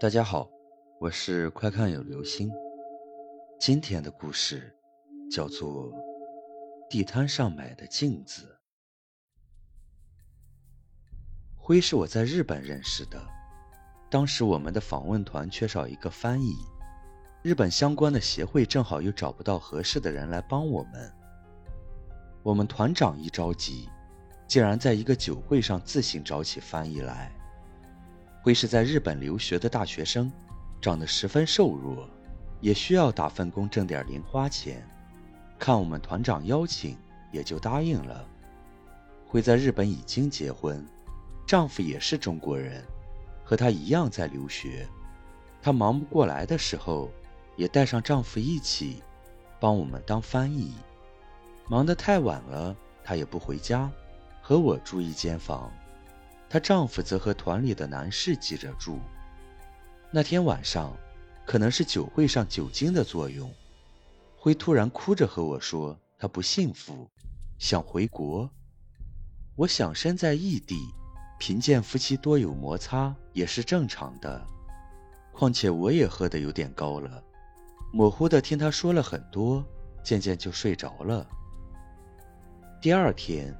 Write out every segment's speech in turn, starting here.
大家好，我是快看有流星。今天的故事叫做《地摊上买的镜子》。辉是我在日本认识的，当时我们的访问团缺少一个翻译，日本相关的协会正好又找不到合适的人来帮我们。我们团长一着急，竟然在一个酒会上自行找起翻译来。辉是在日本留学的大学生，长得十分瘦弱，也需要打份工挣点零花钱。看我们团长邀请，也就答应了。辉在日本已经结婚，丈夫也是中国人，和她一样在留学。她忙不过来的时候，也带上丈夫一起，帮我们当翻译。忙得太晚了，她也不回家，和我住一间房。她丈夫则和团里的男士挤着住。那天晚上，可能是酒会上酒精的作用，辉突然哭着和我说：“她不幸福，想回国。”我想，身在异地，贫贱夫妻多有摩擦也是正常的。况且我也喝得有点高了，模糊的听他说了很多，渐渐就睡着了。第二天。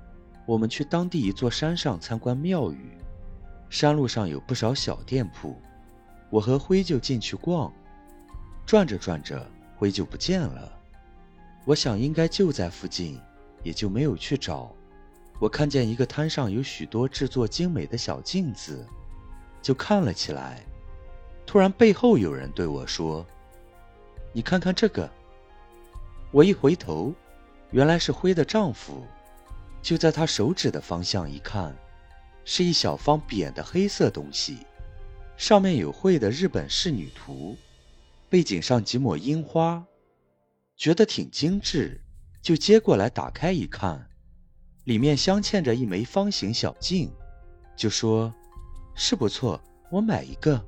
我们去当地一座山上参观庙宇，山路上有不少小店铺，我和辉就进去逛，转着转着，辉就不见了。我想应该就在附近，也就没有去找。我看见一个摊上有许多制作精美的小镜子，就看了起来。突然背后有人对我说：“你看看这个。”我一回头，原来是辉的丈夫。就在他手指的方向一看，是一小方扁的黑色东西，上面有绘的日本仕女图，背景上几抹樱花，觉得挺精致，就接过来打开一看，里面镶嵌着一枚方形小镜，就说：“是不错，我买一个。”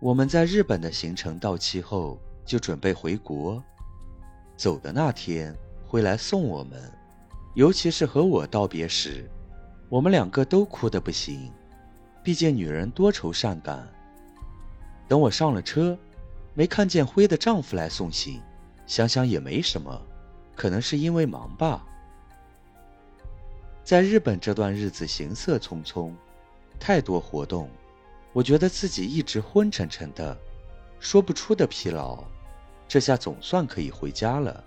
我们在日本的行程到期后，就准备回国，走的那天会来送我们。尤其是和我道别时，我们两个都哭得不行。毕竟女人多愁善感。等我上了车，没看见辉的丈夫来送行，想想也没什么，可能是因为忙吧。在日本这段日子行色匆匆，太多活动，我觉得自己一直昏沉沉的，说不出的疲劳。这下总算可以回家了，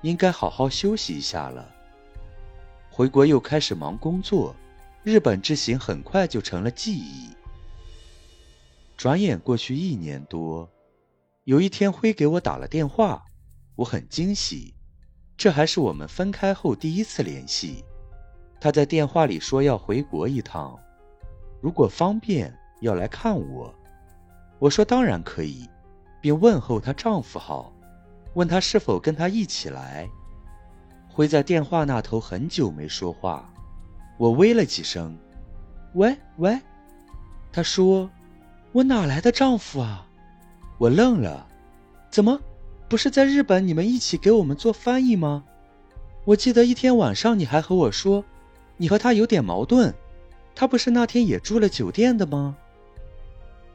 应该好好休息一下了。回国又开始忙工作，日本之行很快就成了记忆。转眼过去一年多，有一天辉给我打了电话，我很惊喜，这还是我们分开后第一次联系。他在电话里说要回国一趟，如果方便要来看我。我说当然可以，并问候她丈夫好，问她是否跟他一起来。辉在电话那头很久没说话，我喂了几声，喂喂，他说：“我哪来的丈夫啊？”我愣了，怎么，不是在日本你们一起给我们做翻译吗？我记得一天晚上你还和我说，你和他有点矛盾，他不是那天也住了酒店的吗？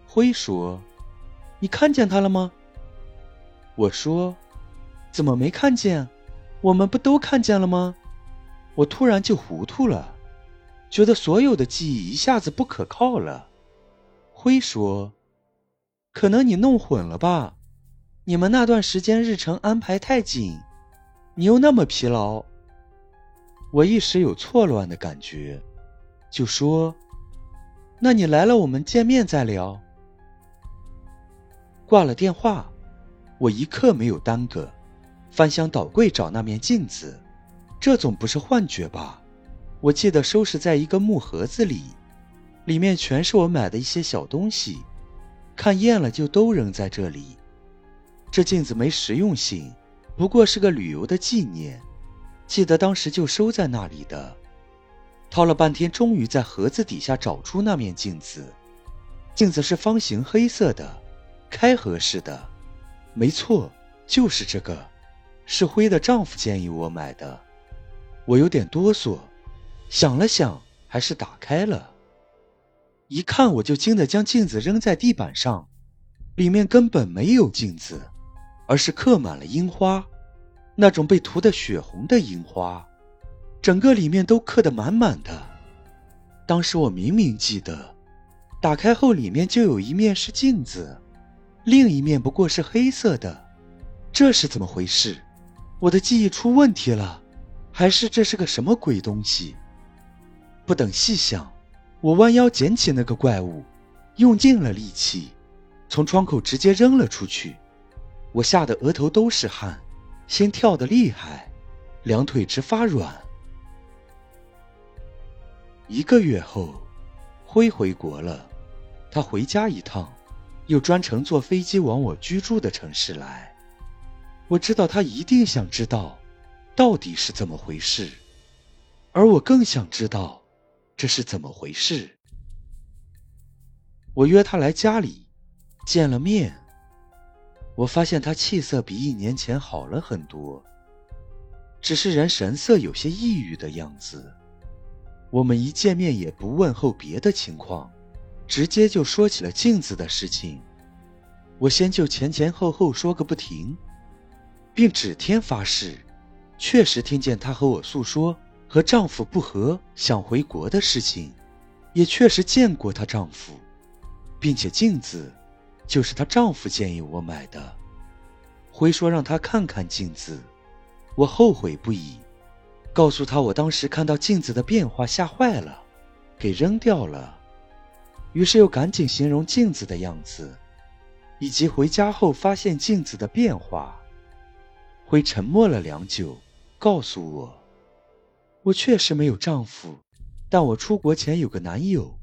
辉说：“你看见他了吗？”我说：“怎么没看见？”我们不都看见了吗？我突然就糊涂了，觉得所有的记忆一下子不可靠了。辉说：“可能你弄混了吧？你们那段时间日程安排太紧，你又那么疲劳。”我一时有错乱的感觉，就说：“那你来了，我们见面再聊。”挂了电话，我一刻没有耽搁。翻箱倒柜找那面镜子，这总不是幻觉吧？我记得收拾在一个木盒子里，里面全是我买的一些小东西，看厌了就都扔在这里。这镜子没实用性，不过是个旅游的纪念，记得当时就收在那里的。掏了半天，终于在盒子底下找出那面镜子。镜子是方形黑色的，开合式的，没错，就是这个。是辉的丈夫建议我买的，我有点哆嗦，想了想，还是打开了。一看我就惊得将镜子扔在地板上，里面根本没有镜子，而是刻满了樱花，那种被涂得血红的樱花，整个里面都刻得满满的。当时我明明记得，打开后里面就有一面是镜子，另一面不过是黑色的，这是怎么回事？我的记忆出问题了，还是这是个什么鬼东西？不等细想。我弯腰捡起那个怪物，用尽了力气，从窗口直接扔了出去。我吓得额头都是汗，心跳的厉害，两腿直发软。一个月后，辉回国了，他回家一趟，又专程坐飞机往我居住的城市来。我知道他一定想知道，到底是怎么回事，而我更想知道。这是怎么回事？我约他来家里，见了面。我发现他气色比一年前好了很多，只是人神色有些抑郁的样子。我们一见面也不问候别的情况，直接就说起了镜子的事情。我先就前前后后说个不停，并指天发誓，确实听见她和我诉说。和丈夫不和，想回国的事情，也确实见过她丈夫，并且镜子就是她丈夫建议我买的。辉说让她看看镜子，我后悔不已，告诉她我当时看到镜子的变化吓坏了，给扔掉了。于是又赶紧形容镜子的样子，以及回家后发现镜子的变化。辉沉默了良久，告诉我。我确实没有丈夫，但我出国前有个男友，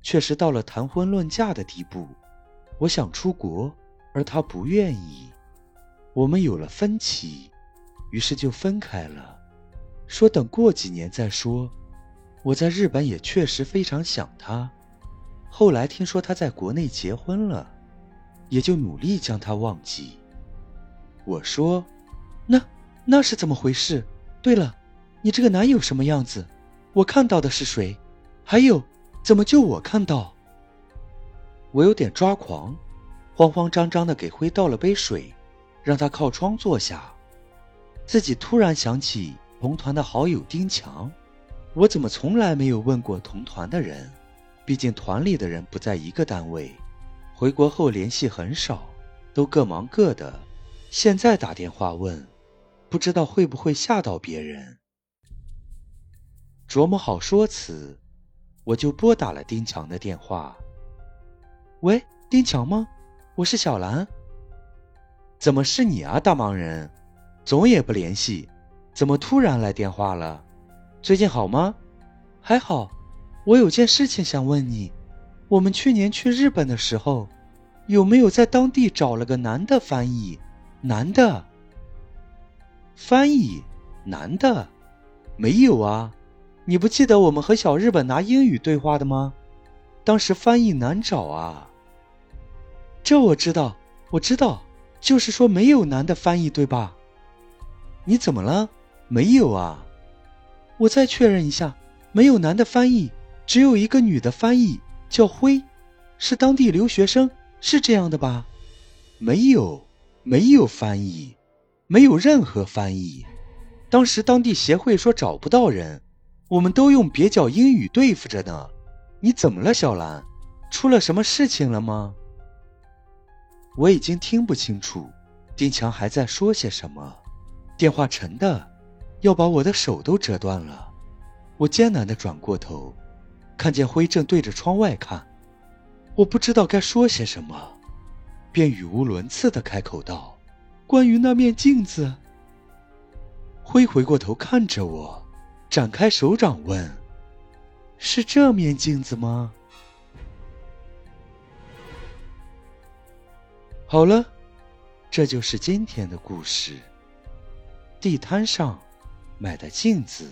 确实到了谈婚论嫁的地步。我想出国，而他不愿意，我们有了分歧，于是就分开了，说等过几年再说。我在日本也确实非常想他，后来听说他在国内结婚了，也就努力将他忘记。我说：“那那是怎么回事？”对了。你这个男友什么样子？我看到的是谁？还有，怎么就我看到？我有点抓狂，慌慌张张的给辉倒了杯水，让他靠窗坐下。自己突然想起同团的好友丁强，我怎么从来没有问过同团的人？毕竟团里的人不在一个单位，回国后联系很少，都各忙各的。现在打电话问，不知道会不会吓到别人。琢磨好说辞，我就拨打了丁强的电话。喂，丁强吗？我是小兰。怎么是你啊，大忙人？总也不联系，怎么突然来电话了？最近好吗？还好。我有件事情想问你，我们去年去日本的时候，有没有在当地找了个男的翻译？男的翻译？男的？没有啊。你不记得我们和小日本拿英语对话的吗？当时翻译难找啊。这我知道，我知道，就是说没有男的翻译，对吧？你怎么了？没有啊。我再确认一下，没有男的翻译，只有一个女的翻译，叫辉，是当地留学生，是这样的吧？没有，没有翻译，没有任何翻译。当时当地协会说找不到人。我们都用蹩脚英语对付着呢，你怎么了，小兰？出了什么事情了吗？我已经听不清楚，丁强还在说些什么，电话沉的，要把我的手都折断了。我艰难地转过头，看见辉正对着窗外看，我不知道该说些什么，便语无伦次地开口道：“关于那面镜子。”辉回过头看着我。展开手掌问：“是这面镜子吗？”好了，这就是今天的故事。地摊上买的镜子。